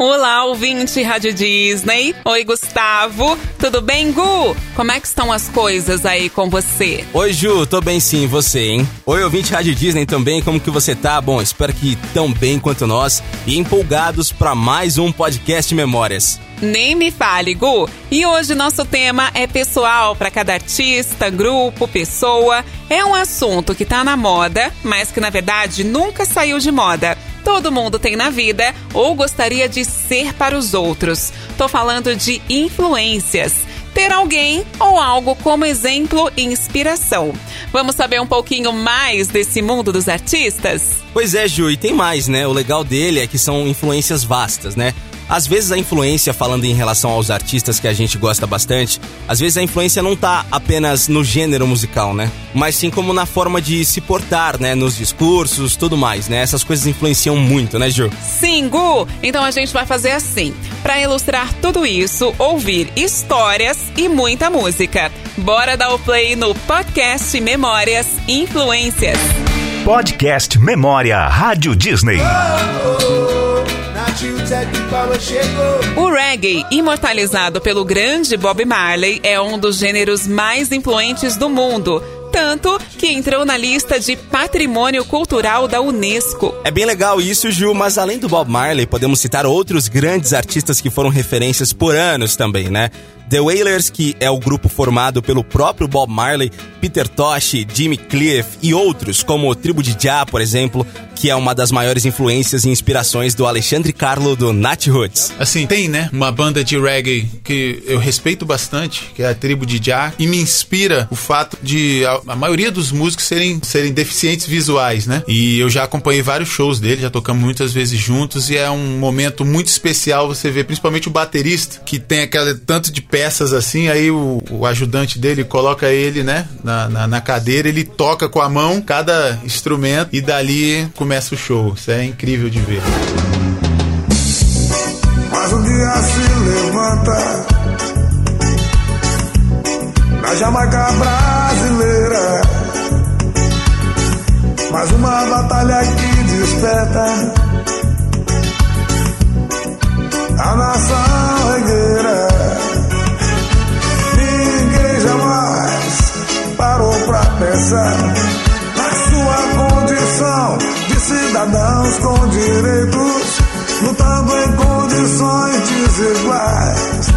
Olá, ouvinte Rádio Disney. Oi, Gustavo. Tudo bem, Gu? Como é que estão as coisas aí com você? Oi, Ju. Tô bem sim, você, hein? Oi, ouvinte Rádio Disney também. Como que você tá? Bom, espero que tão bem quanto nós e empolgados para mais um podcast Memórias. Nem me fale, Gu. E hoje nosso tema é pessoal para cada artista, grupo, pessoa. É um assunto que tá na moda, mas que na verdade nunca saiu de moda todo mundo tem na vida ou gostaria de ser para os outros. Tô falando de influências. Ter alguém ou algo como exemplo e inspiração. Vamos saber um pouquinho mais desse mundo dos artistas? Pois é, Ju, e tem mais, né? O legal dele é que são influências vastas, né? Às vezes a influência, falando em relação aos artistas que a gente gosta bastante, às vezes a influência não tá apenas no gênero musical, né? Mas sim como na forma de se portar, né? Nos discursos, tudo mais, né? Essas coisas influenciam muito, né, Ju? Sim, Gu! Então a gente vai fazer assim. Para ilustrar tudo isso, ouvir histórias e muita música. Bora dar o play no podcast Memórias Influências. Podcast Memória Rádio Disney. O reggae, imortalizado pelo grande Bob Marley, é um dos gêneros mais influentes do mundo tanto que entrou na lista de Patrimônio Cultural da Unesco. É bem legal isso, Ju, mas além do Bob Marley, podemos citar outros grandes artistas que foram referências por anos também, né? The Wailers, que é o grupo formado pelo próprio Bob Marley, Peter Tosh, Jimmy Cliff e outros, como o Tribo de Jah, por exemplo, que é uma das maiores influências e inspirações do Alexandre Carlo do Nat Roots. Assim, tem, né, uma banda de reggae que eu respeito bastante, que é a Tribo de Jah, e me inspira o fato de a, a, maioria dos músicos serem, serem deficientes visuais, né? E eu já acompanhei vários shows dele, já tocamos muitas vezes juntos, e é um momento muito especial você ver, principalmente o baterista, que tem aquele tanto de peças assim, aí o, o ajudante dele coloca ele, né, na, na, na, cadeira, ele toca com a mão cada instrumento e dali começa o show. Isso é incrível de ver. Mas um dia se levanta na Jamaica brasileira. Mais uma batalha que desperta cidadãos com direitos, lutando em condições desiguais.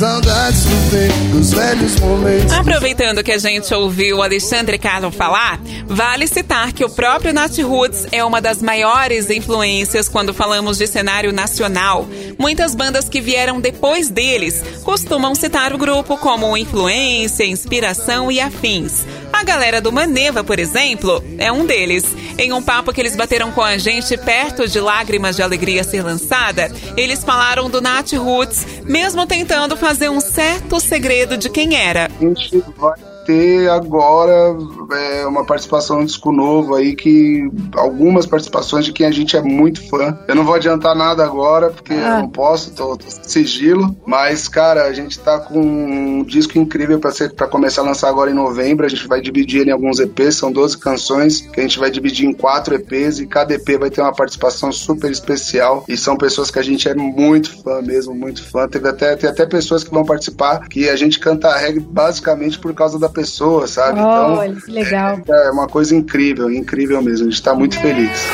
Saudades do tempo dos velhos momentos. Aproveitando que a gente ouviu o Alexandre Carlos falar, vale citar que o próprio Nat Roots é uma das maiores influências quando falamos de cenário nacional. Muitas bandas que vieram depois deles costumam citar o grupo como influência, inspiração e afins. A galera do Maneva, por exemplo, é um deles. Em um papo que eles bateram com a gente perto de Lágrimas de Alegria ser lançada, eles falaram do Nat Roots, mesmo tentando fazer um certo segredo de quem era. A gente vai ter agora é, uma participação no disco novo aí que algumas participações de quem a gente é muito fã. Eu não vou adiantar nada agora porque ah. eu não posso, tô, tô sigilo, mas cara, a gente tá com um disco incrível para ser para começar a lançar agora em novembro. A gente vai dividir ele em alguns EPs, são 12 canções que a gente vai dividir em quatro EPs e cada EP vai ter uma participação super especial e são pessoas que a gente é muito fã mesmo, muito fã. Teve até tem até pessoas que vão participar que a gente canta reggae basicamente por causa da pessoa, sabe? Olha, então, que legal. É, é uma coisa incrível, incrível mesmo. A gente tá muito feliz.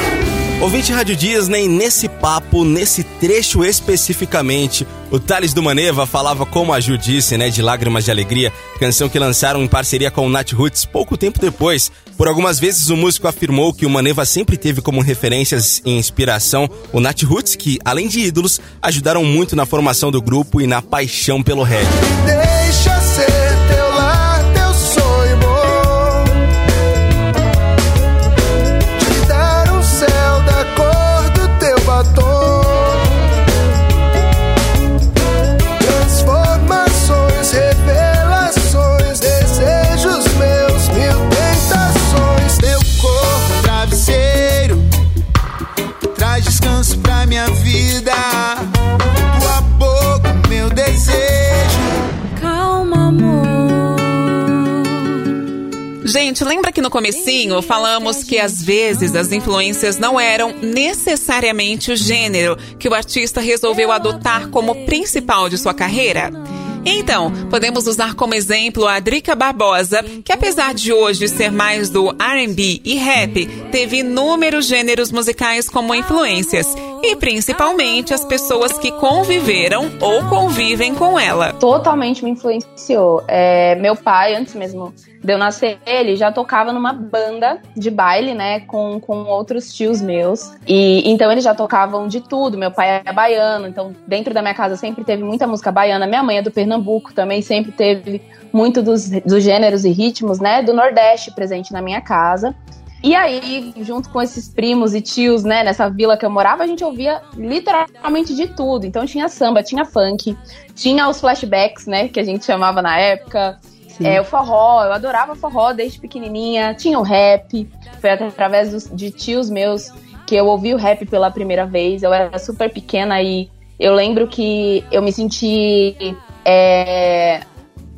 Ouvinte Rádio Disney, nesse papo, nesse trecho especificamente, o Thales do Maneva falava, como a Ju disse, né, de Lágrimas de Alegria, canção que lançaram em parceria com o Nat Roots pouco tempo depois. Por algumas vezes o músico afirmou que o Maneva sempre teve como referências e inspiração o Nat Roots, que, além de ídolos, ajudaram muito na formação do grupo e na paixão pelo reggae. Deixa que no comecinho falamos que às vezes as influências não eram necessariamente o gênero que o artista resolveu adotar como principal de sua carreira? Então, podemos usar como exemplo a Drica Barbosa, que apesar de hoje ser mais do R&B e rap, teve inúmeros gêneros musicais como influências e principalmente as pessoas que conviveram ou convivem com ela. Totalmente me influenciou. É, meu pai, antes mesmo de eu nascer, ele já tocava numa banda de baile, né, com, com outros tios meus. E então eles já tocavam de tudo. Meu pai é baiano, então dentro da minha casa sempre teve muita música baiana. Minha mãe é do Pernambuco, também sempre teve muito dos, dos gêneros e ritmos, né, do Nordeste presente na minha casa. E aí, junto com esses primos e tios, né, nessa vila que eu morava, a gente ouvia literalmente de tudo. Então tinha samba, tinha funk, tinha os flashbacks, né, que a gente chamava na época. É, o forró, eu adorava forró desde pequenininha. Tinha o rap, foi através dos, de tios meus que eu ouvi o rap pela primeira vez. Eu era super pequena e eu lembro que eu me senti. É,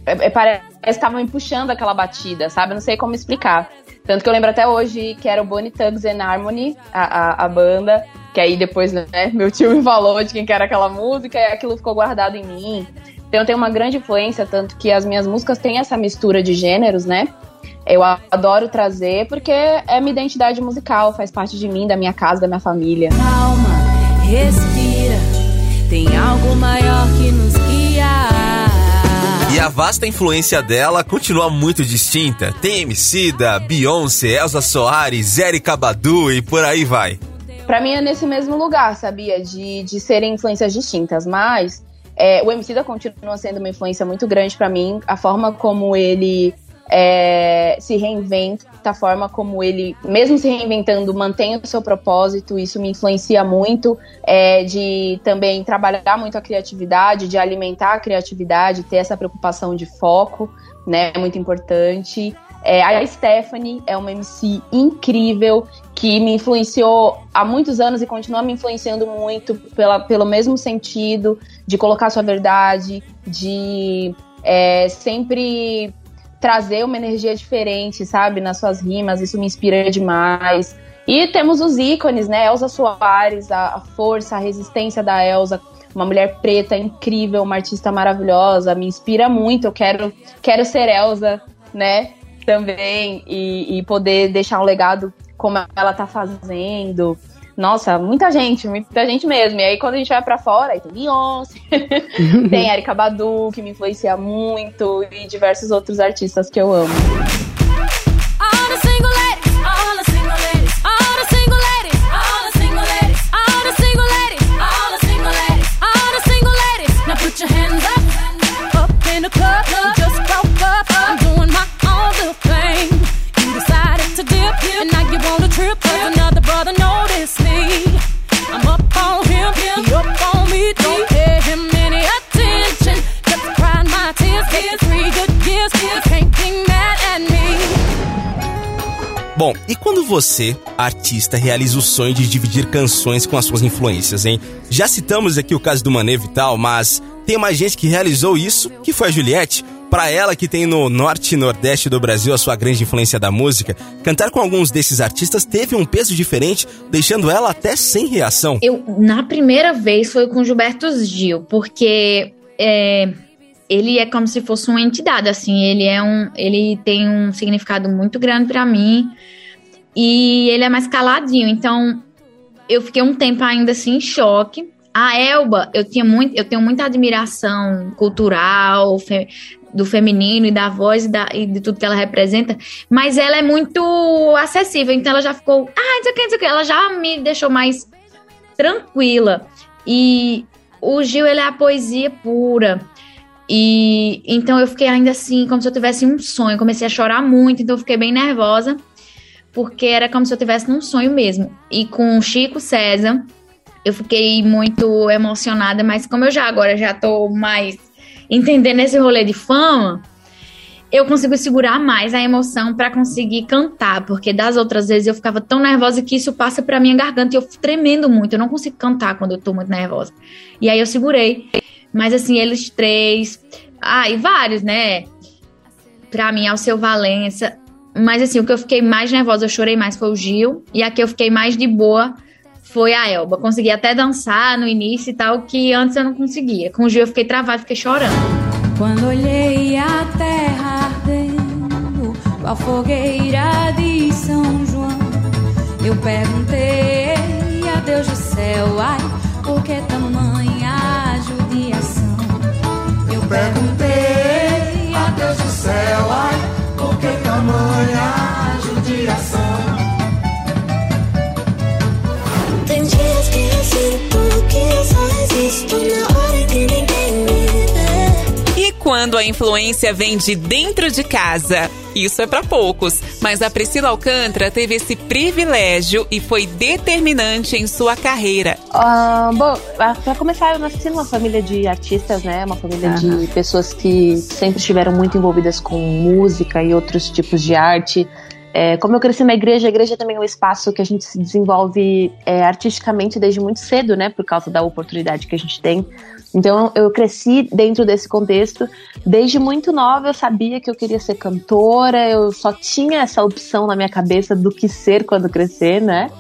é, é parece que estavam me puxando aquela batida, sabe? Eu não sei como explicar. Tanto que eu lembro até hoje que era o Bonnie Tugs and Harmony, a, a, a, banda, que aí depois, né, meu tio me falou de quem que era aquela música e aquilo ficou guardado em mim. Então tem uma grande influência, tanto que as minhas músicas têm essa mistura de gêneros, né? Eu adoro trazer porque é minha identidade musical, faz parte de mim, da minha casa, da minha família. Calma, respira, tem algo maior que nos guia. A vasta influência dela continua muito distinta. Tem da Beyoncé, Elsa Soares, Erika Badu e por aí vai. Pra mim é nesse mesmo lugar, sabia? De, de serem influências distintas, mas é, o da continua sendo uma influência muito grande para mim. A forma como ele é, se reinventa, a forma como ele, mesmo se reinventando, mantém o seu propósito. Isso me influencia muito. É, de também trabalhar muito a criatividade, de alimentar a criatividade, ter essa preocupação de foco, né? É muito importante. É, a Stephanie é uma MC incrível que me influenciou há muitos anos e continua me influenciando muito pela, pelo mesmo sentido de colocar sua verdade, de é, sempre trazer uma energia diferente, sabe, nas suas rimas. Isso me inspira demais. E temos os ícones, né? Elza Soares, a, força, a resistência da Elza uma mulher preta incrível, uma artista maravilhosa, me inspira muito. Eu quero, quero ser Elza, né? também e, e poder deixar um legado como ela tá fazendo. Nossa, muita gente, muita gente mesmo. E aí, quando a gente vai pra fora, aí tem Beyoncé, tem Erika Badu, que me influencia muito, e diversos outros artistas que eu amo. Put Bom, e quando você, artista, realiza o sonho de dividir canções com as suas influências, hein? Já citamos aqui o caso do Mané Vital, mas tem mais gente que realizou isso, que foi a Juliette. Para ela, que tem no norte e nordeste do Brasil a sua grande influência da música, cantar com alguns desses artistas teve um peso diferente, deixando ela até sem reação. Eu, na primeira vez, foi com Gilberto Gil, porque é, ele é como se fosse uma entidade, assim, ele é um, ele tem um significado muito grande para mim e ele é mais caladinho, então eu fiquei um tempo ainda assim em choque. A Elba, eu tinha muito, eu tenho muita admiração cultural, fe, do feminino e da voz e, da, e, de tudo que ela representa, mas ela é muito acessível, então ela já ficou, ah, não sei o que, não sei o que, ela já me deixou mais tranquila. E o Gil, ele é a poesia pura. E então eu fiquei ainda assim, como se eu tivesse um sonho. Comecei a chorar muito, então eu fiquei bem nervosa, porque era como se eu tivesse num sonho mesmo. E com Chico César, eu fiquei muito emocionada, mas como eu já agora já tô mais entendendo esse rolê de fama, eu consigo segurar mais a emoção para conseguir cantar, porque das outras vezes eu ficava tão nervosa que isso passa para minha garganta e eu tremendo muito, eu não consigo cantar quando eu tô muito nervosa. E aí eu segurei mas assim, eles três. Ah, e vários, né? Pra mim, Alceu Valença. Mas assim, o que eu fiquei mais nervosa, eu chorei mais foi o Gil. E a que eu fiquei mais de boa foi a Elba. Consegui até dançar no início e tal, que antes eu não conseguia. Com o Gil eu fiquei travada, fiquei chorando. Quando olhei a terra ardendo, a fogueira de São João, eu perguntei a Deus do céu, ai, por que tamanha judiação? Eu perguntei a Deus do céu, ai, tamanha judiação? Tem dias que eu sinto que eu só existo na hora que ninguém me vê. E quando a influência vem de dentro de casa? Isso é para poucos, mas a Priscila Alcântara teve esse privilégio e foi determinante em sua carreira. Ah, bom, ah, pra começar, eu nasci numa família de artistas, né? Uma família de pessoas que sempre estiveram muito envolvidas com música e outros tipos de arte. É, como eu cresci na igreja, a igreja também é um espaço que a gente se desenvolve é, artisticamente desde muito cedo, né? Por causa da oportunidade que a gente tem. Então eu cresci dentro desse contexto. Desde muito nova eu sabia que eu queria ser cantora, eu só tinha essa opção na minha cabeça do que ser quando crescer, né?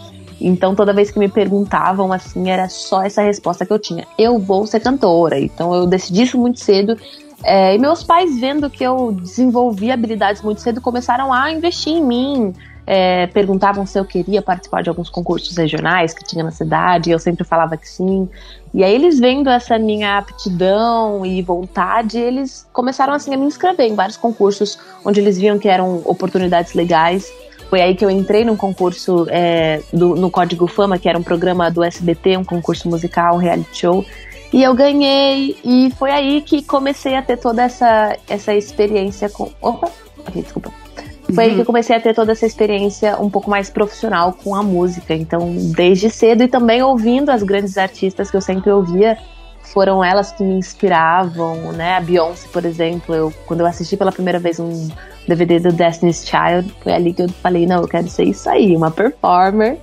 Então toda vez que me perguntavam assim, era só essa resposta que eu tinha. Eu vou ser cantora. Então eu decidi isso muito cedo. É, e meus pais, vendo que eu desenvolvi habilidades muito cedo, começaram a investir em mim. É, perguntavam se eu queria participar de alguns concursos regionais que tinha na cidade, e eu sempre falava que sim. E aí eles vendo essa minha aptidão e vontade, eles começaram assim a me inscrever em vários concursos onde eles viam que eram oportunidades legais. Foi aí que eu entrei num concurso é, do, no Código Fama, que era um programa do SBT, um concurso musical, um reality show. E eu ganhei, e foi aí que comecei a ter toda essa, essa experiência com. Opa! Ok, desculpa. Foi aí que eu comecei a ter toda essa experiência um pouco mais profissional com a música. Então, desde cedo e também ouvindo as grandes artistas que eu sempre ouvia, foram elas que me inspiravam, né? A Beyoncé, por exemplo, eu, quando eu assisti pela primeira vez um DVD do Destiny's Child, foi ali que eu falei, não, eu quero ser isso aí, uma performer.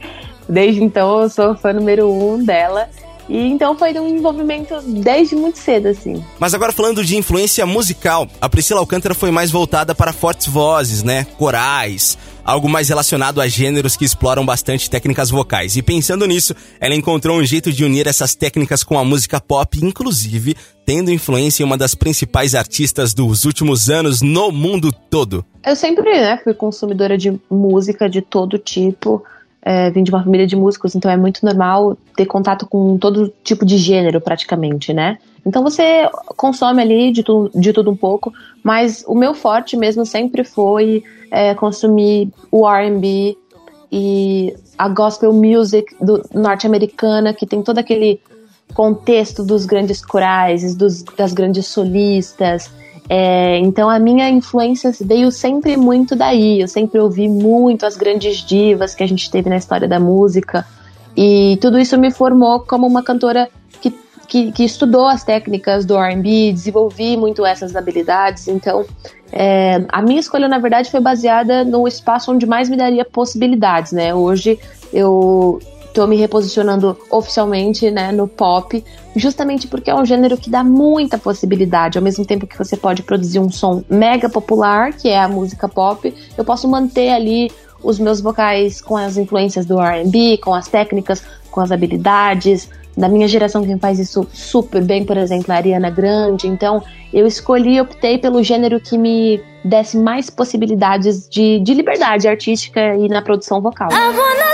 Desde então eu sou fã número um dela. E então foi um envolvimento desde muito cedo, assim. Mas agora falando de influência musical, a Priscila Alcântara foi mais voltada para fortes vozes, né? Corais, algo mais relacionado a gêneros que exploram bastante técnicas vocais. E pensando nisso, ela encontrou um jeito de unir essas técnicas com a música pop, inclusive tendo influência em uma das principais artistas dos últimos anos no mundo todo. Eu sempre né, fui consumidora de música de todo tipo. É, vim de uma família de músicos, então é muito normal ter contato com todo tipo de gênero, praticamente, né? Então você consome ali de, tu, de tudo um pouco, mas o meu forte mesmo sempre foi é, consumir o RB e a gospel music norte-americana, que tem todo aquele contexto dos grandes corais, dos, das grandes solistas. É, então a minha influência veio sempre muito daí. Eu sempre ouvi muito as grandes divas que a gente teve na história da música. E tudo isso me formou como uma cantora que, que, que estudou as técnicas do RB, desenvolvi muito essas habilidades. Então é, a minha escolha, na verdade, foi baseada no espaço onde mais me daria possibilidades. Né? Hoje eu tô me reposicionando oficialmente, né, no pop, justamente porque é um gênero que dá muita possibilidade. Ao mesmo tempo que você pode produzir um som mega popular, que é a música pop, eu posso manter ali os meus vocais com as influências do R&B, com as técnicas, com as habilidades. Da minha geração, quem faz isso super bem, por exemplo, a Ariana Grande. Então, eu escolhi, optei pelo gênero que me desse mais possibilidades de, de liberdade artística e na produção vocal. I wanna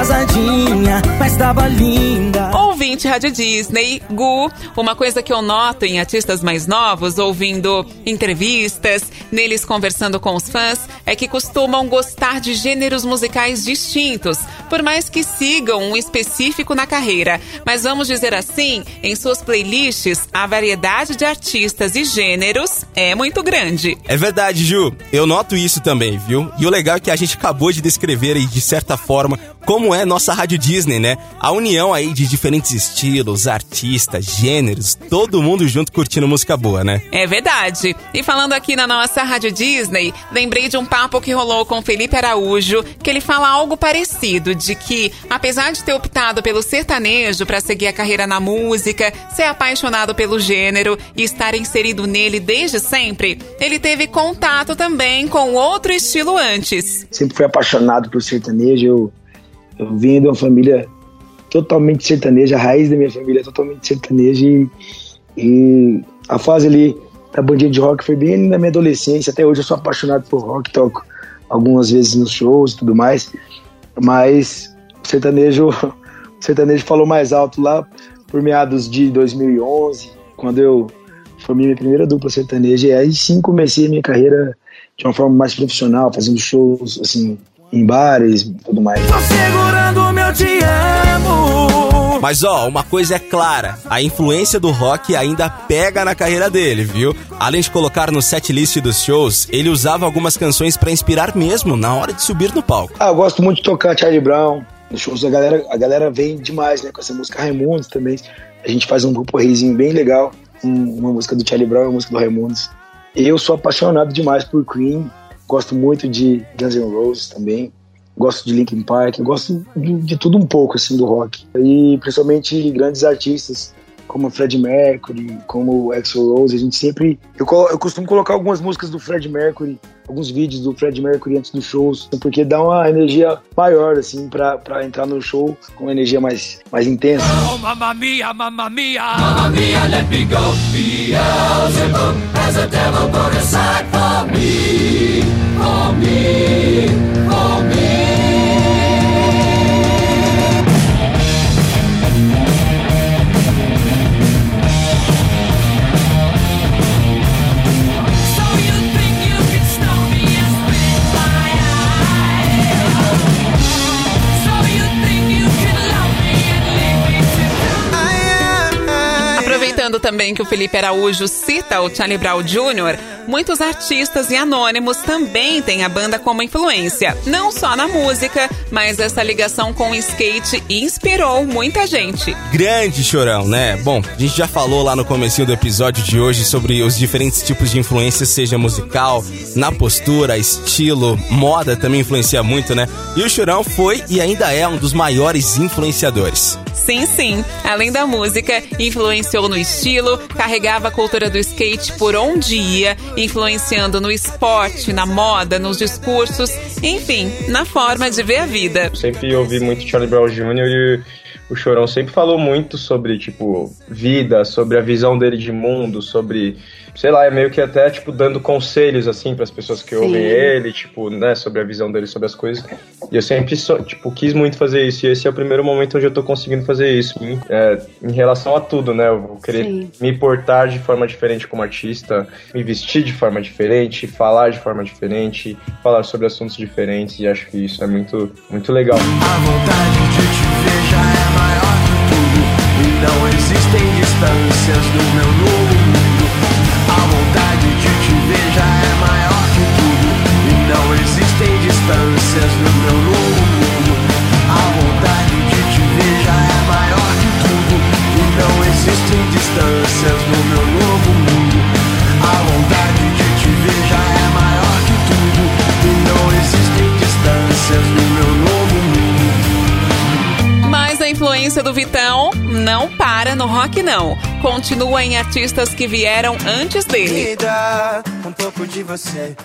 atrasadinha, mas tava linda. ouvinte Rádio Disney, Gu, uma coisa que eu noto em artistas mais novos, ouvindo entrevistas, neles conversando com os fãs, é que costumam gostar de gêneros musicais distintos, por mais que sigam um específico na carreira. Mas vamos dizer assim, em suas playlists, a variedade de artistas e gêneros é muito grande. É verdade, Ju. Eu noto isso também, viu? E o legal é que a gente acabou de descrever aí, de certa forma, como é nossa Rádio Disney, né? A união aí de diferentes estilos, artistas, gêneros, todo mundo junto curtindo música boa, né? É verdade. E falando aqui na nossa Rádio Disney, lembrei de um papo que rolou com Felipe Araújo, que ele fala algo parecido, de que, apesar de ter optado pelo sertanejo para seguir a carreira na música, ser apaixonado pelo gênero e estar inserido nele desde sempre, ele teve contato também com outro estilo antes. Sempre fui apaixonado por sertanejo. Eu, eu vim de uma família totalmente sertaneja, a raiz da minha família é totalmente sertaneja e, e a fase ali da bandinha de rock foi bem na minha adolescência. Até hoje eu sou apaixonado por rock, toco algumas vezes nos shows e tudo mais. Mas o sertanejo, o sertanejo falou mais alto lá por meados de 2011, quando eu formei minha primeira dupla sertaneja. E aí sim comecei a minha carreira de uma forma mais profissional, fazendo shows assim em bares e tudo mais. Segurando meu te amo. Mas ó, uma coisa é clara, a influência do rock ainda pega na carreira dele, viu? Além de colocar no setlist dos shows, ele usava algumas canções pra inspirar mesmo na hora de subir no palco. Ah, eu gosto muito de tocar Charlie Brown. Nos shows a galera, a galera vem demais, né? Com essa música Raimundos também. A gente faz um grupo risinho bem legal. Um- uma música do Charlie Brown e uma música do Raimundos. Eu sou apaixonado demais por Queen. Gosto muito de Guns N' Roses também. Gosto de Linkin Park. Gosto de, de tudo um pouco, assim, do rock. E principalmente grandes artistas como Fred Mercury, como o Axl Rose, a gente sempre... Eu, colo- eu costumo colocar algumas músicas do Fred Mercury, alguns vídeos do Fred Mercury antes dos shows, porque dá uma energia maior, assim, pra, pra entrar no show com uma energia mais, mais intensa. Oh, mamma mia, mamma mia. Mamma mia, let me go. Beelzebub has a devil put aside for me. Também que o Felipe Araújo cita o Charlie Brown Jr., muitos artistas e anônimos também têm a banda como influência. Não só na música, mas essa ligação com o skate inspirou muita gente. Grande chorão, né? Bom, a gente já falou lá no comecinho do episódio de hoje sobre os diferentes tipos de influência, seja musical, na postura, estilo, moda também influencia muito, né? E o Chorão foi e ainda é um dos maiores influenciadores. Sim, sim. Além da música, influenciou no estilo, carregava a cultura do skate por onde ia, influenciando no esporte, na moda, nos discursos, enfim, na forma de ver a vida. Sempre ouvi muito Charlie Brown Jr. e o Chorão sempre falou muito sobre, tipo, vida, sobre a visão dele de mundo, sobre, sei lá, é meio que até, tipo, dando conselhos, assim, para as pessoas que ouvem ele, tipo, né, sobre a visão dele sobre as coisas. E eu sempre, só, tipo, quis muito fazer isso. E esse é o primeiro momento onde eu tô conseguindo fazer isso. Em, é, em relação a tudo, né? Eu vou querer Sim. me portar de forma diferente como artista, me vestir de forma diferente, falar de forma diferente, falar sobre assuntos diferentes. E acho que isso é muito, muito legal. A vontade de te já é maior que tudo. E não existem distâncias no meu novo mundo. A vontade de te ver já é maior que tudo. E não existem distâncias no meu novo mundo. A vontade de te ver já é maior que tudo. E não existem distâncias no meu novo mundo. Influência do Vitão não para no rock, não. Continua em artistas que vieram antes dele.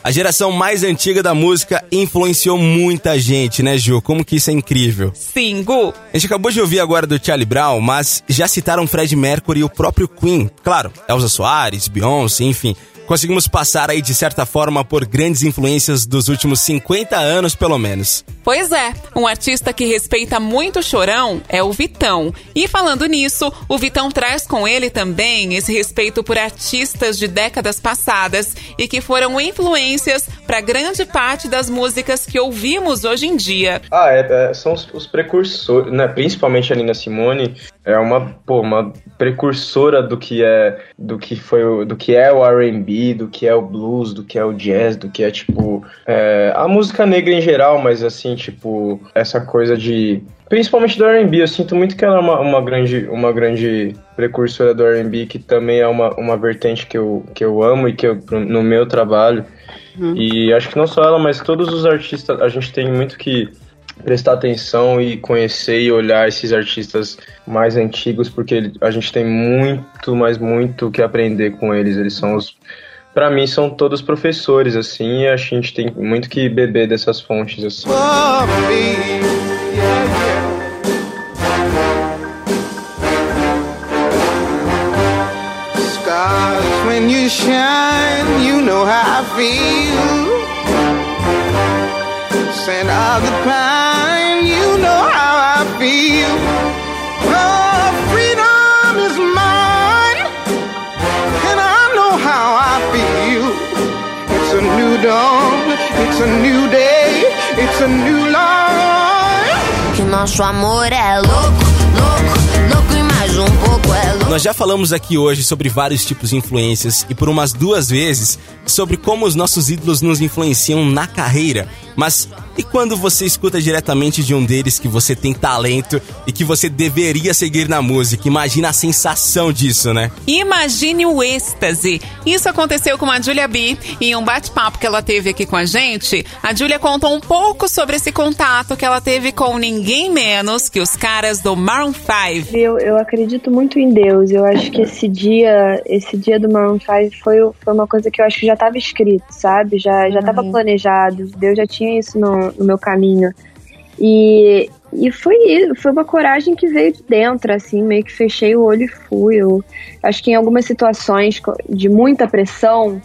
A geração mais antiga da música influenciou muita gente, né, Ju? Como que isso é incrível. Sim, Gu. A gente acabou de ouvir agora do Charlie Brown, mas já citaram Fred Mercury e o próprio Queen. Claro, Elza Soares, Beyoncé, enfim. Conseguimos passar aí de certa forma por grandes influências dos últimos 50 anos, pelo menos. Pois é, um artista que respeita muito o Chorão é o Vitão. E falando nisso, o Vitão traz com ele também esse respeito por artistas de décadas passadas e que foram influências para grande parte das músicas que ouvimos hoje em dia. Ah, é, é, são os, os precursores, né? Principalmente a Nina Simone é uma, pô, uma precursora do que é do que foi o- do que é o R&B, do que é o blues, do que é o jazz, do que é tipo é, a música negra em geral, mas assim tipo essa coisa de principalmente do R&B, eu sinto muito que ela é uma, uma grande uma grande precursora do R&B que também é uma, uma vertente que eu, que eu amo e que eu no meu trabalho. E acho que não só ela, mas todos os artistas, a gente tem muito que prestar atenção e conhecer e olhar esses artistas mais antigos, porque a gente tem muito, mas muito que aprender com eles. Eles são os. Pra mim, são todos professores, assim, e a gente tem muito que beber dessas fontes, assim. Nosso amor é louco, louco, louco e mais um pouco é louco. Nós já falamos aqui hoje sobre vários tipos de influências e por umas duas vezes sobre como os nossos ídolos nos influenciam na carreira. Mas e quando você escuta diretamente de um deles que você tem talento e que você deveria seguir na música? Imagina a sensação disso, né? Imagine o êxtase. Isso aconteceu com a Julia B. Em um bate-papo que ela teve aqui com a gente, a Julia contou um pouco sobre esse contato que ela teve com ninguém menos que os caras do Maroon 5. Eu, eu acredito muito em Deus. Eu acho que esse dia, esse dia do Maroon 5 foi, foi uma coisa que eu acho que já estava escrito, sabe? Já já estava planejado. Deus já tinha isso no, no meu caminho. E, e foi foi uma coragem que veio de dentro, assim, meio que fechei o olho e fui. Eu acho que em algumas situações de muita pressão,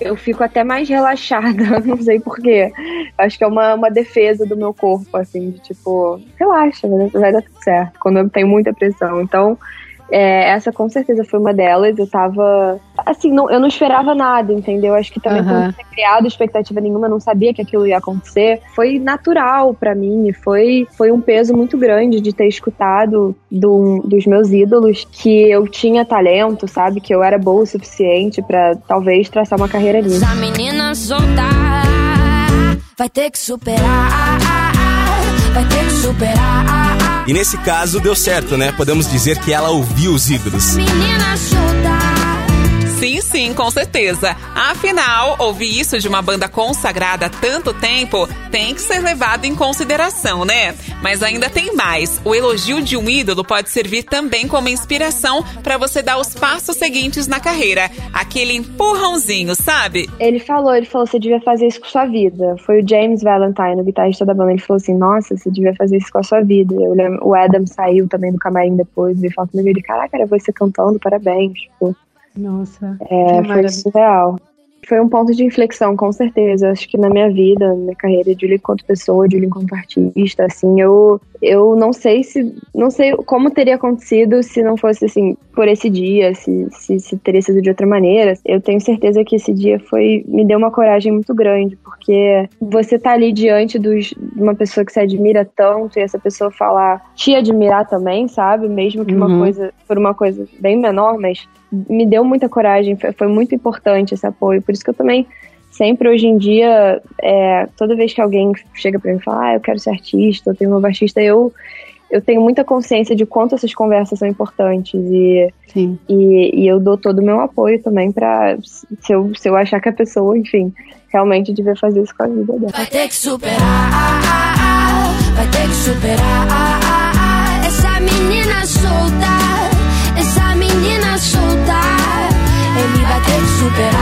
eu fico até mais relaxada, não sei porquê. Acho que é uma, uma defesa do meu corpo, assim, de tipo, relaxa, vai dar tudo certo, quando eu tenho muita pressão. Então, é, essa com certeza foi uma delas. Eu tava. Assim, não, eu não esperava nada, entendeu? Acho que também por Aham. não ter criado expectativa nenhuma, eu não sabia que aquilo ia acontecer. Foi natural pra mim, e foi, foi um peso muito grande de ter escutado do- dos meus ídolos que eu tinha talento, sabe? Que eu era boa o suficiente pra talvez traçar uma carreira nisso. Essa menina solta vai ter que superar, vai ter que superar. E nesse caso deu certo, né? Podemos dizer que ela ouviu os ídolos. Menina. Sim, com certeza. Afinal, ouvir isso de uma banda consagrada há tanto tempo tem que ser levado em consideração, né? Mas ainda tem mais. O elogio de um ídolo pode servir também como inspiração para você dar os passos seguintes na carreira. Aquele empurrãozinho, sabe? Ele falou, ele falou, você devia fazer isso com sua vida. Foi o James Valentine, o guitarrista da banda. Ele falou assim, nossa, você devia fazer isso com a sua vida. Eu lembro, o Adam saiu também do camarim depois e falou comigo, ele, caraca, era você cantando, parabéns. Tipo, Nossa. é, foi surreal. Foi um ponto de inflexão, com certeza. Acho que na minha vida, na minha carreira, de Julie enquanto pessoa, de Julie enquanto artista, assim, eu, eu não sei se. Não sei como teria acontecido se não fosse assim, por esse dia, se, se, se teria sido de outra maneira. Eu tenho certeza que esse dia foi. me deu uma coragem muito grande, porque você tá ali diante dos, de uma pessoa que você admira tanto e essa pessoa falar te admirar também, sabe? Mesmo que uma Uhum. coisa, por uma coisa bem menor, mas me deu muita coragem, foi, foi muito importante esse apoio. Por isso que eu também, sempre hoje em dia, é, toda vez que alguém chega pra mim e fala, ah, eu quero ser artista, eu tenho um novo artista, eu, eu tenho muita consciência de quanto essas conversas são importantes e, Sim. e, e eu dou todo o meu apoio também pra, se eu, se eu achar que a pessoa, enfim, realmente devia fazer isso com a vida dela. Vai ter que superar, vai ter que superar. Essa menina solta, essa menina solta. Ele vai ter que superar,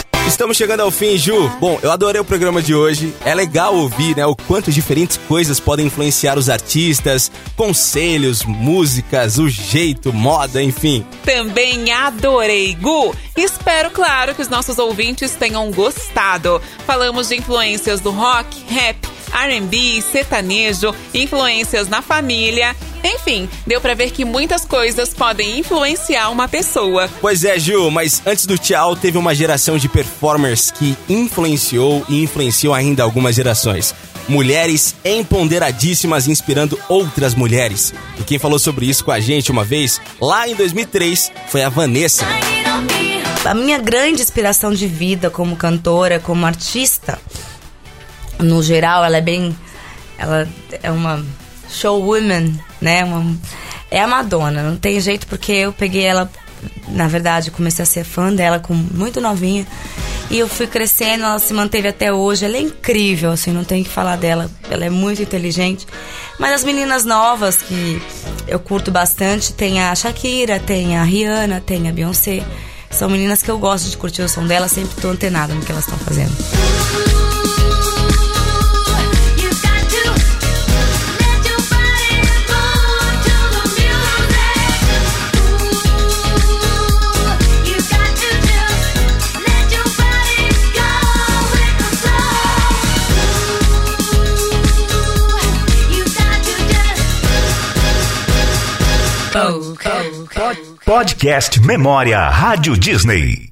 Estamos chegando ao fim, Ju. Bom, eu adorei o programa de hoje. É legal ouvir, né, o quanto diferentes coisas podem influenciar os artistas, conselhos, músicas, o jeito, moda, enfim. Também adorei, Gu. Espero, claro, que os nossos ouvintes tenham gostado. Falamos de influências do rock, rap, R&B, sertanejo, influências na família. Enfim, deu pra ver que muitas coisas podem influenciar uma pessoa. Pois é, Ju, mas antes do tchau, teve uma geração de performers que influenciou e influenciou ainda algumas gerações. Mulheres empoderadíssimas inspirando outras mulheres. E quem falou sobre isso com a gente uma vez, lá em 2003, foi a Vanessa. A minha grande inspiração de vida como cantora, como artista, no geral, ela é bem. Ela é uma showwoman, né? Uma, é a Madonna, não tem jeito porque eu peguei ela, na verdade, comecei a ser fã dela com muito novinha. E eu fui crescendo, ela se manteve até hoje. Ela é incrível, assim, não tem que falar dela. Ela é muito inteligente. Mas as meninas novas que eu curto bastante, tem a Shakira, tem a Rihanna, tem a Beyoncé. São meninas que eu gosto de curtir o som delas, sempre tô antenada no que elas estão fazendo. Podcast Memória Rádio Disney.